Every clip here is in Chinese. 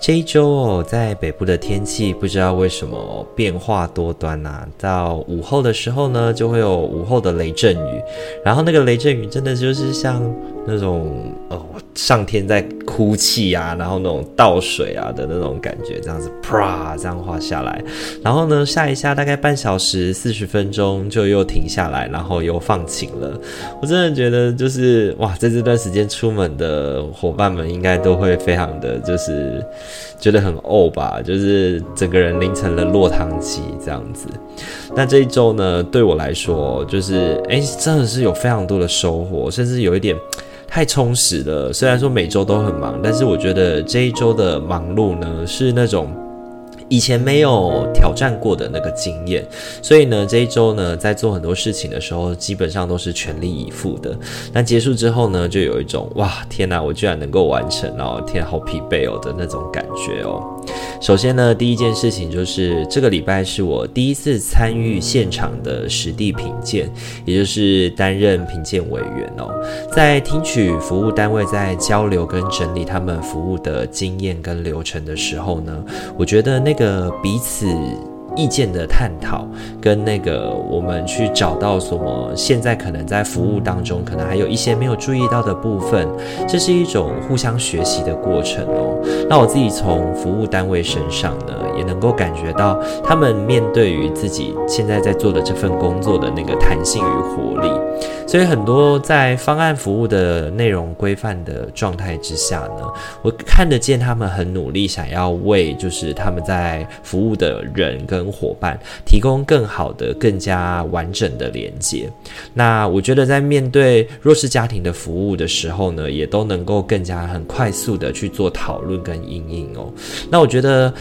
这一周哦，在北部的天气不知道为什么变化多端呐、到午后的时候呢，就会有午后的雷阵雨，然后那个雷阵雨真的就是像那种哦，上天在哭泣啊，然后那种倒水啊的那种感觉，这样子啪这样滑下来，然后呢下一下大概半小时四十分钟就又停下来，然后又放晴了。我真的觉得就是哇，在这段时间出门的伙伴们应该都会非常的就是觉得很呕吧，就是整个人淋成了落汤鸡这样子。那这一周呢，对我来说就是哎，真的是有非常多的收获，甚至有一点。太充实了，虽然说每周都很忙，但是我觉得这一周的忙碌呢，是那种以前没有挑战过的那个经验，所以呢，这一周呢，在做很多事情的时候，基本上都是全力以赴的。那结束之后呢，就有一种哇，天哪，我居然能够完成哦，天，好疲惫哦的那种感觉哦。首先呢，第一件事情就是这个礼拜是我第一次参与现场的实地品鉴，也就是担任品鉴委员哦，在听取服务单位在交流跟整理他们服务的经验跟流程的时候呢，我觉得那个彼此。意见的探讨，跟那个我们去找到什么，现在可能在服务当中，可能还有一些没有注意到的部分，这是一种互相学习的过程哦。那我自己从服务单位身上呢，也能够感觉到他们面对于自己现在在做的这份工作的那个弹性与活力。所以很多在方案服务的内容规范的状态之下呢，我看得见他们很努力，想要为就是他们在服务的人跟伙伴提供更好的、更加完整的连接。那我觉得，在面对弱势家庭的服务的时候呢，也都能够更加很快速的去做讨论跟应应哦。那我觉得，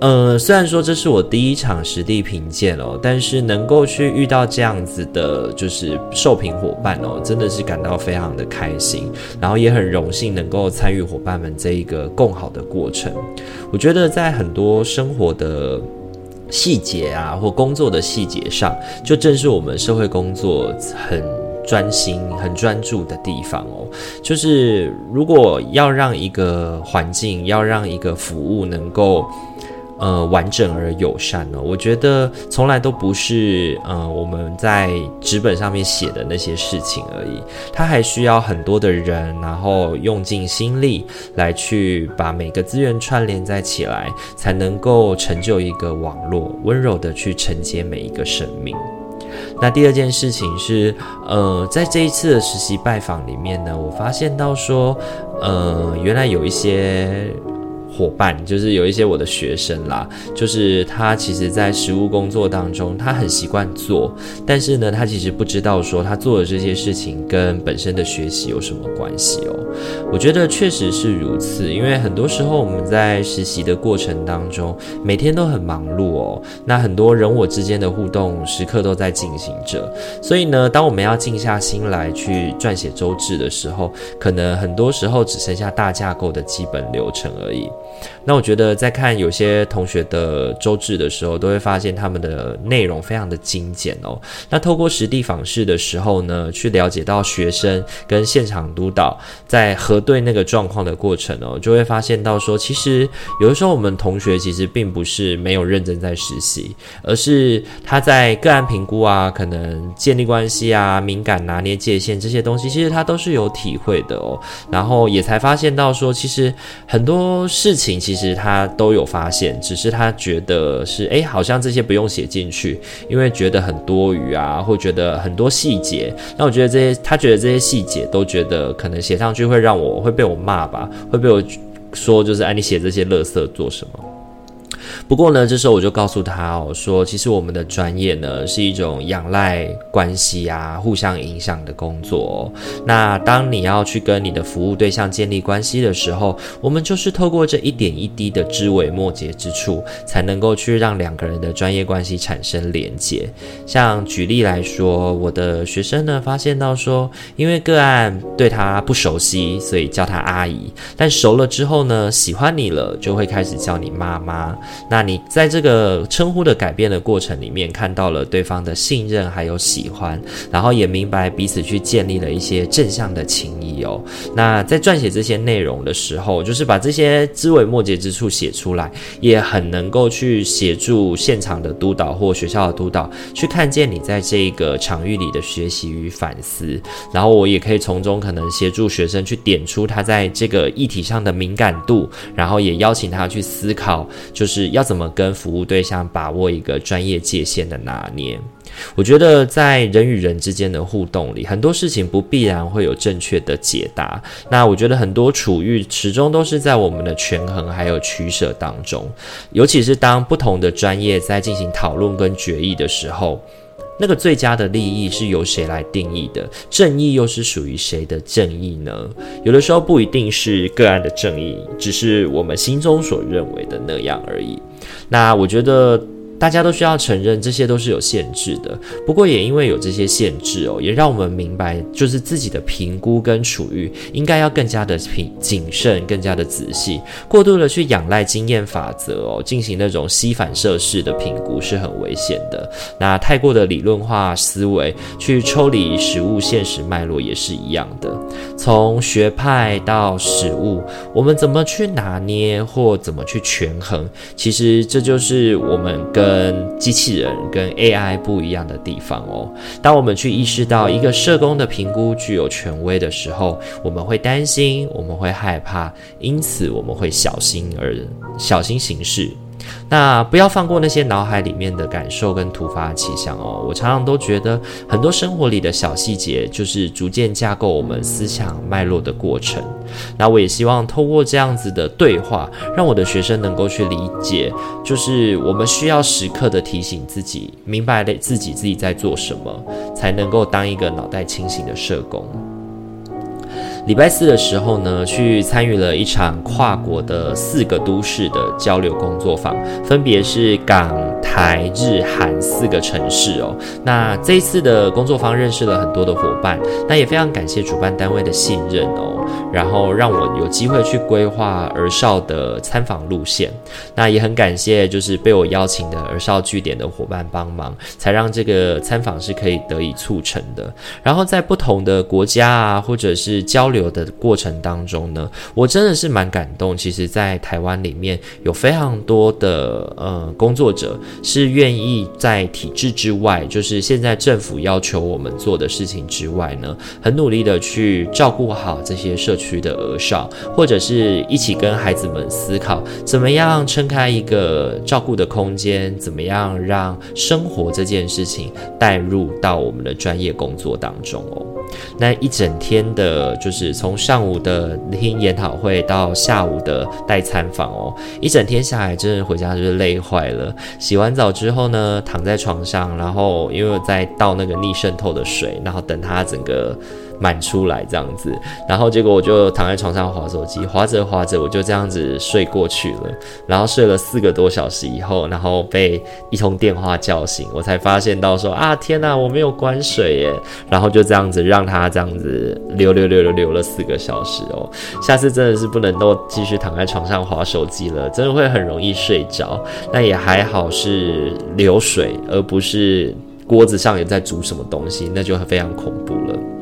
呃，虽然说这是我第一场实地评鉴哦，但是能够去遇到这样子的，就是受评伙伴哦，真的是感到非常的开心，然后也很荣幸能够参与伙伴们这一个共好的过程。我觉得在很多生活的。细节啊，或工作的细节上，就正是我们社会工作很专心、很专注的地方哦。就是如果要让一个环境，要让一个服务能够。呃，完整而友善呢，我觉得从来都不是呃我们在纸本上面写的那些事情而已，它还需要很多的人，然后用尽心力来去把每个资源串联在起来，才能够成就一个网络，温柔的去承接每一个生命。那第二件事情是，呃，在这一次的实习拜访里面呢，我发现到说，呃，原来有一些。伙伴就是有一些我的学生啦，就是他其实，在实务工作当中，他很习惯做，但是呢，他其实不知道说他做的这些事情跟本身的学习有什么关系哦。我觉得确实是如此，因为很多时候我们在实习的过程当中，每天都很忙碌哦，那很多人我之间的互动时刻都在进行着，所以呢，当我们要静下心来去撰写周志的时候，可能很多时候只剩下大架构的基本流程而已。那我觉得在看有些同学的周志的时候，都会发现他们的内容非常的精简哦。那透过实地访视的时候呢，去了解到学生跟现场督导在核对那个状况的过程哦，就会发现到说，其实有的时候我们同学其实并不是没有认真在实习，而是他在个案评估啊，可能建立关系啊、敏感拿捏界限这些东西，其实他都是有体会的哦。然后也才发现到说，其实很多事事情。其实他都有发现，只是他觉得是哎，好像这些不用写进去，因为觉得很多余啊，或觉得很多细节。那我觉得这些，他觉得这些细节都觉得可能写上去会让我会被我骂吧，会被我说就是哎，你写这些垃圾做什么？不过呢，这时候我就告诉他哦，说其实我们的专业呢是一种仰赖关系啊，互相影响的工作。那当你要去跟你的服务对象建立关系的时候，我们就是透过这一点一滴的枝微末节之处，才能够去让两个人的专业关系产生连结。像举例来说，我的学生呢发现到说，因为个案对他不熟悉，所以叫他阿姨，但熟了之后呢，喜欢你了，就会开始叫你妈妈。那你在这个称呼的改变的过程里面，看到了对方的信任还有喜欢，然后也明白彼此去建立了一些正向的情谊哦。那在撰写这些内容的时候，就是把这些枝微末节之处写出来，也很能够去协助现场的督导或学校的督导去看见你在这个场域里的学习与反思。然后我也可以从中可能协助学生去点出他在这个议题上的敏感度，然后也邀请他去思考，就是要。怎么跟服务对象把握一个专业界限的拿捏？我觉得在人与人之间的互动里，很多事情不必然会有正确的解答。那我觉得很多处遇始终都是在我们的权衡还有取舍当中，尤其是当不同的专业在进行讨论跟决议的时候。那个最佳的利益是由谁来定义的？正义又是属于谁的正义呢？有的时候不一定是个案的正义，只是我们心中所认为的那样而已。那我觉得。大家都需要承认，这些都是有限制的。不过也因为有这些限制哦，也让我们明白，就是自己的评估跟处遇应该要更加的谨慎，更加的仔细。过度的去仰赖经验法则哦，进行那种吸反射式的评估是很危险的。那太过的理论化思维去抽离实物现实脉络也是一样的。从学派到实物，我们怎么去拿捏或怎么去权衡，其实这就是我们跟跟机器人、跟 AI 不一样的地方哦。当我们去意识到一个社工的评估具有权威的时候，我们会担心，我们会害怕，因此我们会小心而小心行事。那不要放过那些脑海里面的感受跟突发奇想哦。我常常都觉得，很多生活里的小细节，就是逐渐架构我们思想脉络的过程。那我也希望透过这样子的对话，让我的学生能够去理解，就是我们需要时刻的提醒自己，明白了自己自己在做什么，才能够当一个脑袋清醒的社工。礼拜四的时候呢，去参与了一场跨国的四个都市的交流工作坊，分别是港、台、日、韩四个城市哦。那这一次的工作坊认识了很多的伙伴，那也非常感谢主办单位的信任哦，然后让我有机会去规划儿少的参访路线。那也很感谢就是被我邀请的儿少据点的伙伴帮忙，才让这个参访是可以得以促成的。然后在不同的国家啊，或者是交流的过程当中呢，我真的是蛮感动。其实，在台湾里面有非常多的呃工作者是愿意在体制之外，就是现在政府要求我们做的事情之外呢，很努力的去照顾好这些社区的儿少，或者是一起跟孩子们思考，怎么样撑开一个照顾的空间，怎么样让生活这件事情带入到我们的专业工作当中哦。那一整天的，就是从上午的听研讨会到下午的带餐房哦，一整天下来，真的回家就是累坏了。洗完澡之后呢，躺在床上，然后因为我在倒那个逆渗透的水，然后等它整个。满出来这样子，然后结果我就躺在床上划手机，划着划着我就这样子睡过去了。然后睡了四个多小时以后，然后被一通电话叫醒，我才发现到说啊天哪，我没有关水耶。然后就这样子让它这样子流流流流流了四个小时哦。下次真的是不能够继续躺在床上划手机了，真的会很容易睡着。那也还好是流水，而不是锅子上也在煮什么东西，那就非常恐怖了。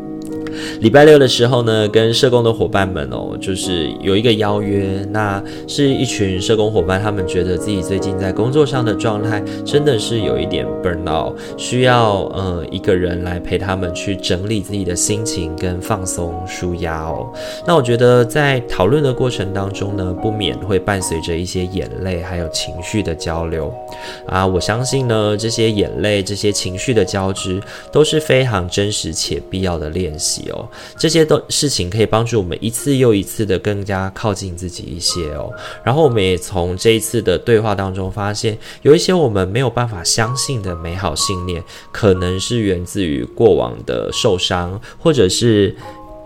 礼拜六的时候呢，跟社工的伙伴们哦，就是有一个邀约，那是一群社工伙伴，他们觉得自己最近在工作上的状态真的是有一点 burn out，需要呃一个人来陪他们去整理自己的心情跟放松舒压哦。那我觉得在讨论的过程当中呢，不免会伴随着一些眼泪还有情绪的交流啊。我相信呢，这些眼泪、这些情绪的交织都是非常真实且必要的练习。哦。这些都事情可以帮助我们一次又一次的更加靠近自己一些哦。然后我们也从这一次的对话当中发现，有一些我们没有办法相信的美好信念，可能是源自于过往的受伤，或者是。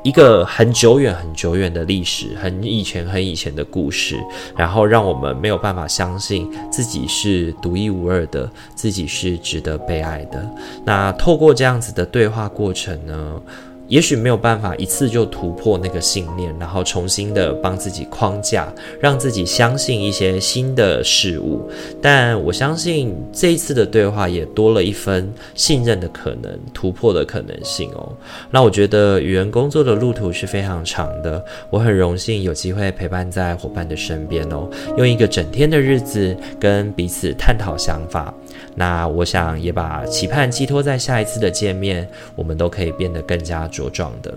一个很久远、很久远的历史，很以前、很以前的故事，然后让我们没有办法相信自己是独一无二的，自己是值得被爱的。那透过这样子的对话过程呢，也许没有办法一次就突破那个信念，然后重新的帮自己框架，让自己相信一些新的事物。但我相信这一次的对话也多了一分信任的可能，突破的可能性哦。那我觉得语言工作的路途是非常长的，我很荣幸有机会陪伴在伙伴的身边哦，用一个整天的日子跟彼此探讨想法。那我想也把期盼寄托在下一次的见面，我们都可以变得更加茁壮的。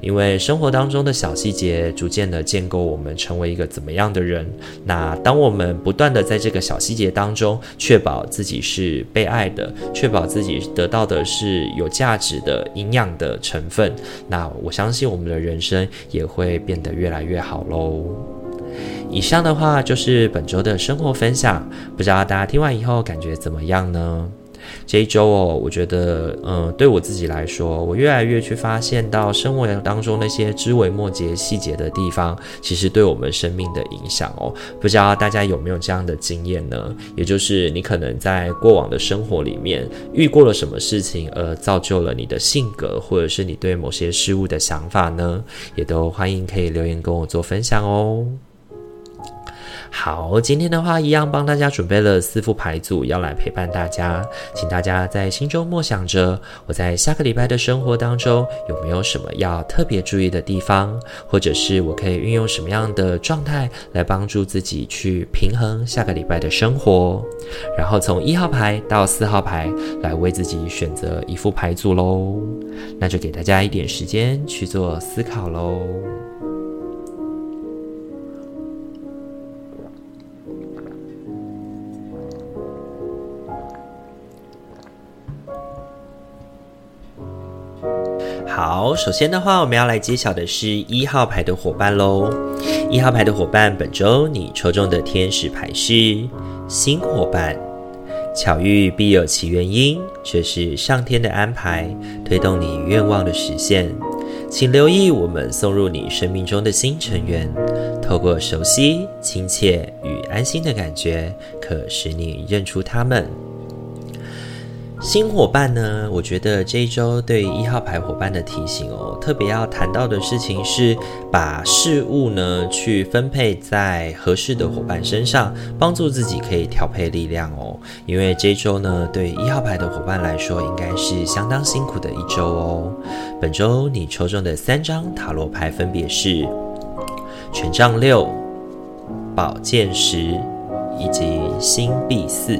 因为生活当中的小细节，逐渐的建构我们成为一个怎么样的人。那当我们不断的在这个小细节当中，确保自己是被爱的，确保自己得到的是有价值的营养的成分，那我相信我们的人生也会变得越来越好喽。以上的话就是本周的生活分享，不知道大家听完以后感觉怎么样呢？这一周哦，我觉得，嗯，对我自己来说，我越来越去发现到生活当中那些枝微末节、细节的地方，其实对我们生命的影响哦。不知道大家有没有这样的经验呢？也就是你可能在过往的生活里面遇过了什么事情，而造就了你的性格，或者是你对某些事物的想法呢？也都欢迎可以留言跟我做分享哦。好，今天的话一样帮大家准备了四副牌组，要来陪伴大家，请大家在心中默想着，我在下个礼拜的生活当中有没有什么要特别注意的地方，或者是我可以运用什么样的状态来帮助自己去平衡下个礼拜的生活，然后从一号牌到四号牌来为自己选择一副牌组喽，那就给大家一点时间去做思考喽。好，首先的话，我们要来揭晓的是一号牌的伙伴喽。一号牌的伙伴，本周你抽中的天使牌是新伙伴。巧遇必有其原因，这是上天的安排，推动你愿望的实现。请留意我们送入你生命中的新成员，透过熟悉、亲切与安心的感觉，可使你认出他们。新伙伴呢，我觉得这一周对一号牌伙伴的提醒哦，特别要谈到的事情是，把事物呢去分配在合适的伙伴身上，帮助自己可以调配力量哦。因为这一周呢，对一号牌的伙伴来说，应该是相当辛苦的一周哦。本周你抽中的三张塔罗牌分别是权杖六、宝剑十以及星币四。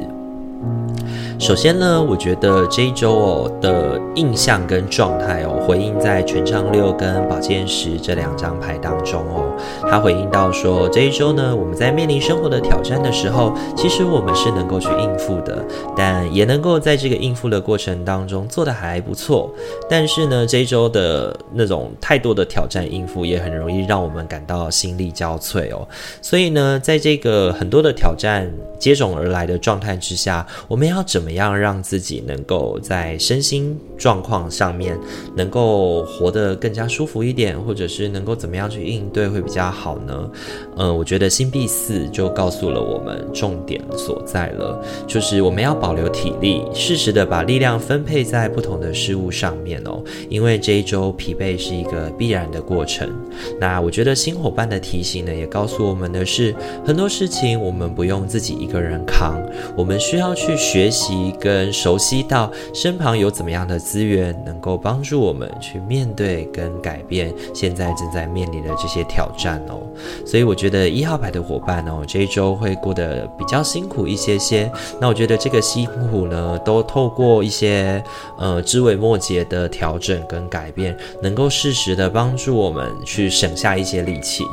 首先呢，我觉得这一周哦的印象跟状态哦，回应在权杖六跟宝剑十这两张牌当中哦，他回应到说，这一周呢，我们在面临生活的挑战的时候，其实我们是能够去应付的，但也能够在这个应付的过程当中做得还不错。但是呢，这一周的那种太多的挑战应付，也很容易让我们感到心力交瘁哦。所以呢，在这个很多的挑战接踵而来的状态之下，我们要怎么怎么样让自己能够在身心状况上面能够活得更加舒服一点，或者是能够怎么样去应对会比较好呢？嗯，我觉得星币四就告诉了我们重点所在了，就是我们要保留体力，适时的把力量分配在不同的事物上面哦。因为这一周疲惫是一个必然的过程。那我觉得新伙伴的提醒呢，也告诉我们的是，很多事情我们不用自己一个人扛，我们需要去学习。跟熟悉到身旁有怎么样的资源，能够帮助我们去面对跟改变现在正在面临的这些挑战哦。所以我觉得一号牌的伙伴哦，这一周会过得比较辛苦一些些。那我觉得这个辛苦呢，都透过一些呃枝微末节的调整跟改变，能够适时的帮助我们去省下一些力气。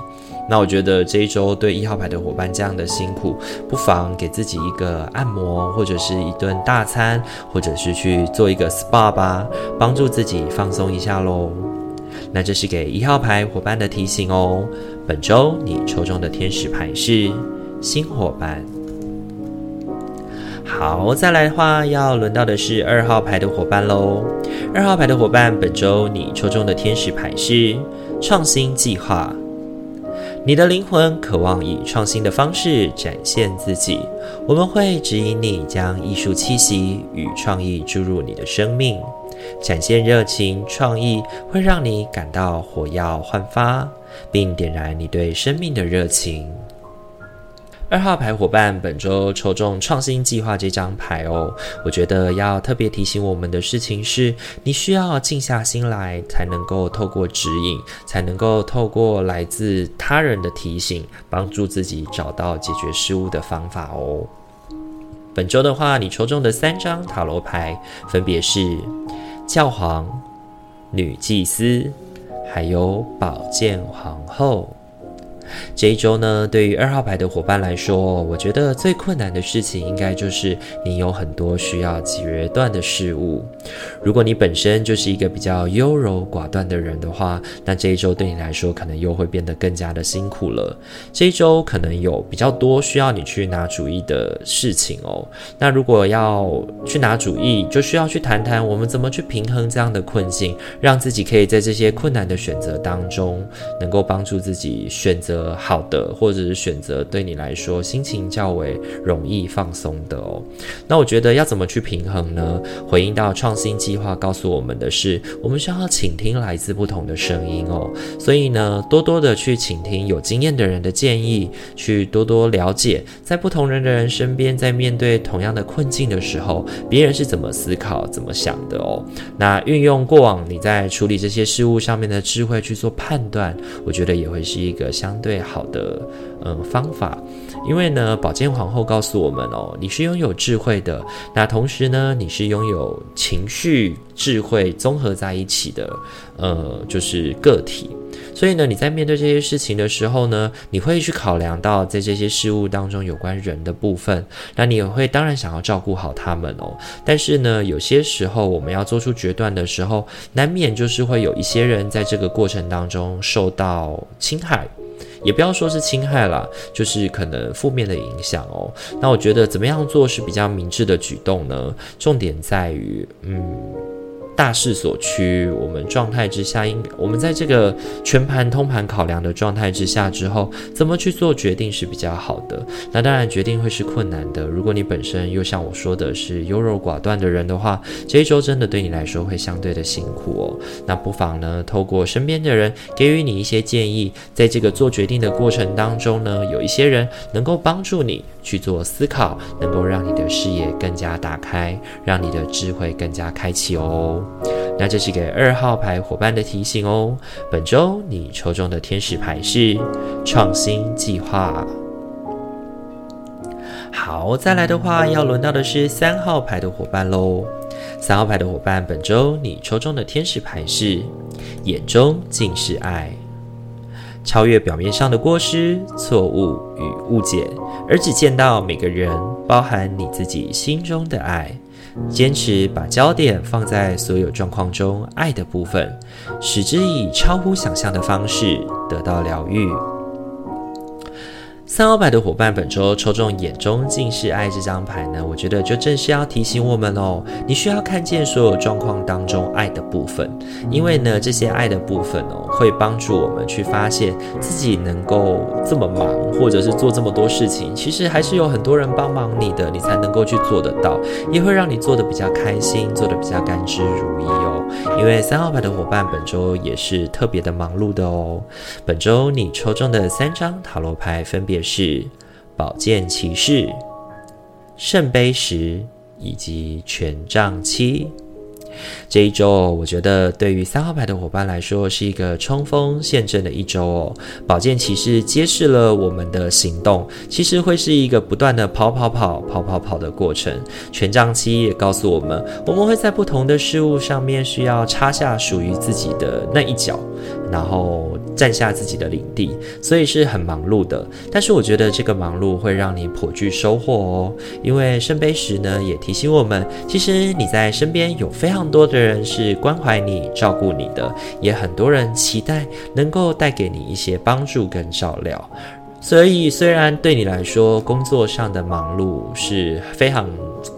那我觉得这一周对一号牌的伙伴这样的辛苦，不妨给自己一个按摩，或者是一顿大餐，或者是去做一个 SPA 吧，帮助自己放松一下喽。那这是给一号牌伙伴的提醒哦。本周你抽中的天使牌是新伙伴。好，再来的话，要轮到的是二号牌的伙伴喽。二号牌的伙伴，本周你抽中的天使牌是创新计划。你的灵魂渴望以创新的方式展现自己，我们会指引你将艺术气息与创意注入你的生命，展现热情创意，会让你感到火药焕发，并点燃你对生命的热情。二号牌伙伴，本周抽中创新计划这张牌哦。我觉得要特别提醒我们的事情是，你需要静下心来，才能够透过指引，才能够透过来自他人的提醒，帮助自己找到解决事物的方法哦。本周的话，你抽中的三张塔罗牌分别是教皇、女祭司，还有宝剑皇后。这一周呢，对于二号牌的伙伴来说，我觉得最困难的事情应该就是你有很多需要决断的事物。如果你本身就是一个比较优柔寡断的人的话，那这一周对你来说可能又会变得更加的辛苦了。这一周可能有比较多需要你去拿主意的事情哦。那如果要去拿主意，就需要去谈谈我们怎么去平衡这样的困境，让自己可以在这些困难的选择当中，能够帮助自己选择。呃，好的，或者是选择对你来说心情较为容易放松的哦。那我觉得要怎么去平衡呢？回应到创新计划告诉我们的是，我们需要倾听来自不同的声音哦。所以呢，多多的去倾听有经验的人的建议，去多多了解在不同人的人身边，在面对同样的困境的时候，别人是怎么思考、怎么想的哦。那运用过往你在处理这些事物上面的智慧去做判断，我觉得也会是一个相。对，最好的，嗯，方法，因为呢，宝剑皇后告诉我们哦，你是拥有智慧的，那同时呢，你是拥有情绪、智慧综合在一起的，呃，就是个体。所以呢，你在面对这些事情的时候呢，你会去考量到在这些事物当中有关人的部分，那你也会当然想要照顾好他们哦。但是呢，有些时候我们要做出决断的时候，难免就是会有一些人在这个过程当中受到侵害。也不要说是侵害啦，就是可能负面的影响哦。那我觉得怎么样做是比较明智的举动呢？重点在于，嗯。大势所趋，我们状态之下，应我们在这个全盘通盘考量的状态之下之后，怎么去做决定是比较好的？那当然，决定会是困难的。如果你本身又像我说的是优柔寡断的人的话，这一周真的对你来说会相对的辛苦哦。那不妨呢，透过身边的人给予你一些建议，在这个做决定的过程当中呢，有一些人能够帮助你去做思考，能够让你的视野更加打开，让你的智慧更加开启哦。那这是给二号牌伙伴的提醒哦。本周你抽中的天使牌是创新计划。好，再来的话要轮到的是三号牌的伙伴喽。三号牌的伙伴，本周你抽中的天使牌是眼中尽是爱，超越表面上的过失、错误与误解，而只见到每个人，包含你自己心中的爱。坚持把焦点放在所有状况中爱的部分，使之以超乎想象的方式得到疗愈。三号牌的伙伴，本周抽中“眼中尽是爱”这张牌呢，我觉得就正是要提醒我们哦，你需要看见所有状况当中爱的部分，因为呢，这些爱的部分哦，会帮助我们去发现自己能够这么忙，或者是做这么多事情，其实还是有很多人帮忙你的，你才能够去做得到，也会让你做得比较开心，做得比较甘之如饴哦。因为三号牌的伙伴本周也是特别的忙碌的哦。本周你抽中的三张塔罗牌分别是宝剑骑士、圣杯十以及权杖七。这一周，我觉得对于三号牌的伙伴来说是一个冲锋陷阵的一周哦。宝剑骑士揭示了我们的行动，其实会是一个不断的跑跑跑、跑跑跑的过程。权杖七也告诉我们，我们会在不同的事物上面需要插下属于自己的那一脚。然后占下自己的领地，所以是很忙碌的。但是我觉得这个忙碌会让你颇具收获哦，因为圣杯十呢也提醒我们，其实你在身边有非常多的人是关怀你、照顾你的，也很多人期待能够带给你一些帮助跟照料。所以，虽然对你来说工作上的忙碌是非常，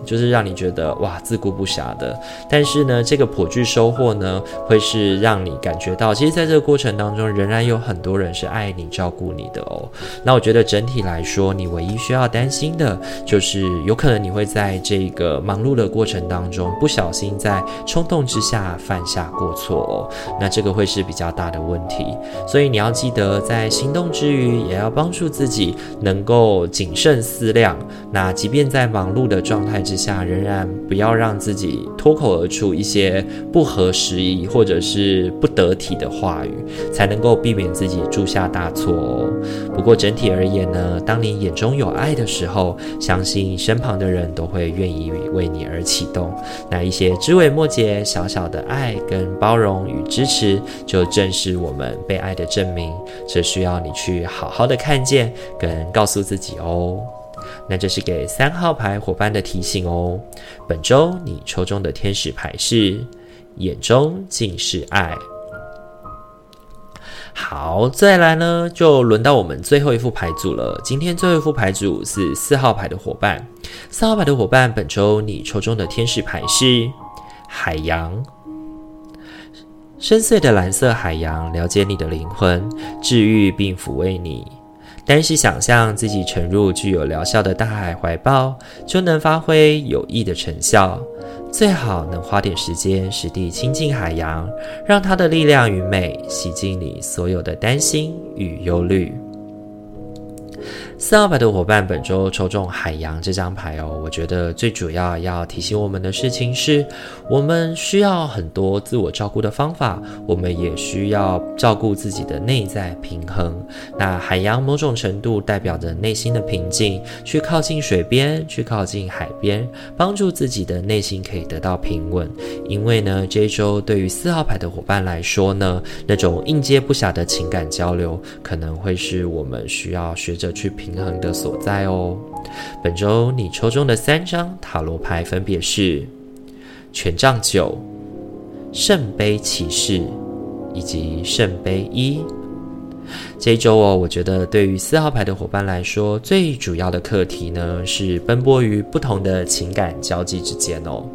就是让你觉得哇自顾不暇的，但是呢，这个颇具收获呢，会是让你感觉到，其实在这个过程当中，仍然有很多人是爱你、照顾你的哦。那我觉得整体来说，你唯一需要担心的，就是有可能你会在这个忙碌的过程当中，不小心在冲动之下犯下过错哦。那这个会是比较大的问题，所以你要记得，在行动之余，也要帮。助自己能够谨慎思量，那即便在忙碌的状态之下，仍然不要让自己脱口而出一些不合时宜或者是不得体的话语，才能够避免自己铸下大错哦。不过整体而言呢，当你眼中有爱的时候，相信身旁的人都会愿意为你而启动。那一些枝微末节、小小的爱跟包容与支持，就正是我们被爱的证明。这需要你去好好的看。见跟告诉自己哦，那这是给三号牌伙伴的提醒哦。本周你抽中的天使牌是眼中尽是爱。好，再来呢，就轮到我们最后一副牌组了。今天最后一副牌组是四号牌的伙伴。四号牌的伙伴，本周你抽中的天使牌是海洋。深邃的蓝色海洋，了解你的灵魂，治愈并抚慰你。单是想象自己沉入具有疗效的大海怀抱，就能发挥有益的成效。最好能花点时间实地亲近海洋，让它的力量与美洗净你所有的担心与忧虑。四号牌的伙伴，本周抽中海洋这张牌哦。我觉得最主要要提醒我们的事情是，我们需要很多自我照顾的方法，我们也需要照顾自己的内在平衡。那海洋某种程度代表着内心的平静，去靠近水边，去靠近海边，帮助自己的内心可以得到平稳。因为呢，这一周对于四号牌的伙伴来说呢，那种应接不暇的情感交流，可能会是我们需要学着去平衡的所在哦。本周你抽中的三张塔罗牌分别是权杖九、圣杯骑士以及圣杯一。这一周哦，我觉得对于四号牌的伙伴来说，最主要的课题呢，是奔波于不同的情感交际之间哦。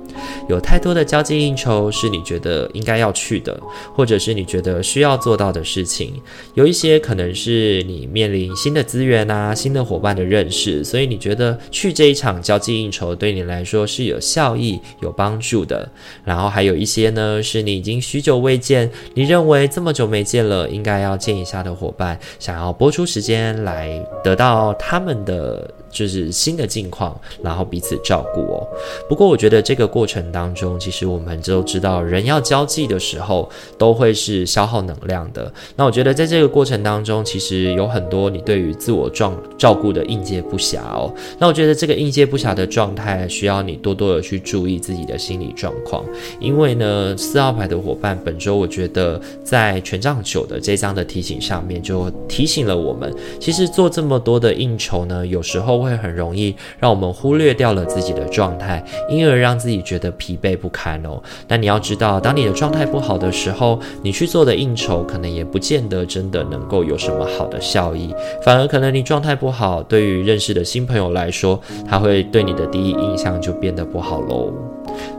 有太多的交际应酬是你觉得应该要去的，或者是你觉得需要做到的事情。有一些可能是你面临新的资源啊、新的伙伴的认识，所以你觉得去这一场交际应酬对你来说是有效益、有帮助的。然后还有一些呢，是你已经许久未见，你认为这么久没见了，应该要见一下的伙伴，想要播出时间来得到他们的。就是新的境况，然后彼此照顾哦。不过我觉得这个过程当中，其实我们都知道，人要交际的时候都会是消耗能量的。那我觉得在这个过程当中，其实有很多你对于自我状照顾的应接不暇哦。那我觉得这个应接不暇的状态，需要你多多的去注意自己的心理状况。因为呢，四号牌的伙伴本周，我觉得在权杖九的这张的提醒上面，就提醒了我们，其实做这么多的应酬呢，有时候。会很容易让我们忽略掉了自己的状态，因而让自己觉得疲惫不堪哦。但你要知道，当你的状态不好的时候，你去做的应酬可能也不见得真的能够有什么好的效益，反而可能你状态不好，对于认识的新朋友来说，他会对你的第一印象就变得不好喽。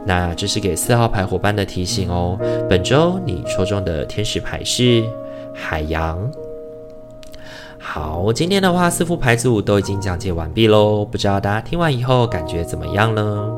那这是给四号牌伙伴的提醒哦。本周你抽中的天使牌是海洋。好，今天的话四副牌组都已经讲解完毕喽，不知道大家听完以后感觉怎么样呢？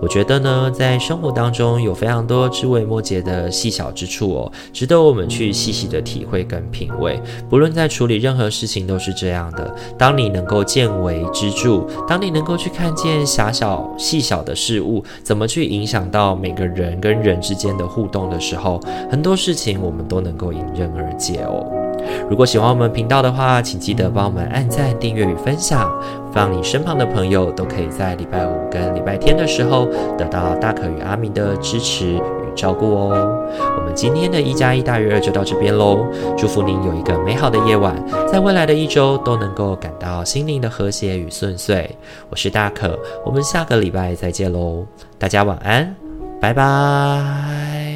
我觉得呢，在生活当中有非常多枝微末节的细小之处哦，值得我们去细细的体会跟品味。不论在处理任何事情都是这样的。当你能够见微知著，当你能够去看见狭小细小的事物怎么去影响到每个人跟人之间的互动的时候，很多事情我们都能够迎刃而解哦。如果喜欢我们频道的话，请记得帮我们按赞、订阅与分享，让你身旁的朋友都可以在礼拜五跟礼拜天的时候得到大可与阿明的支持与照顾哦。我们今天的一加一大于二就到这边喽。祝福您有一个美好的夜晚，在未来的一周都能够感到心灵的和谐与顺遂。我是大可，我们下个礼拜再见喽，大家晚安，拜拜。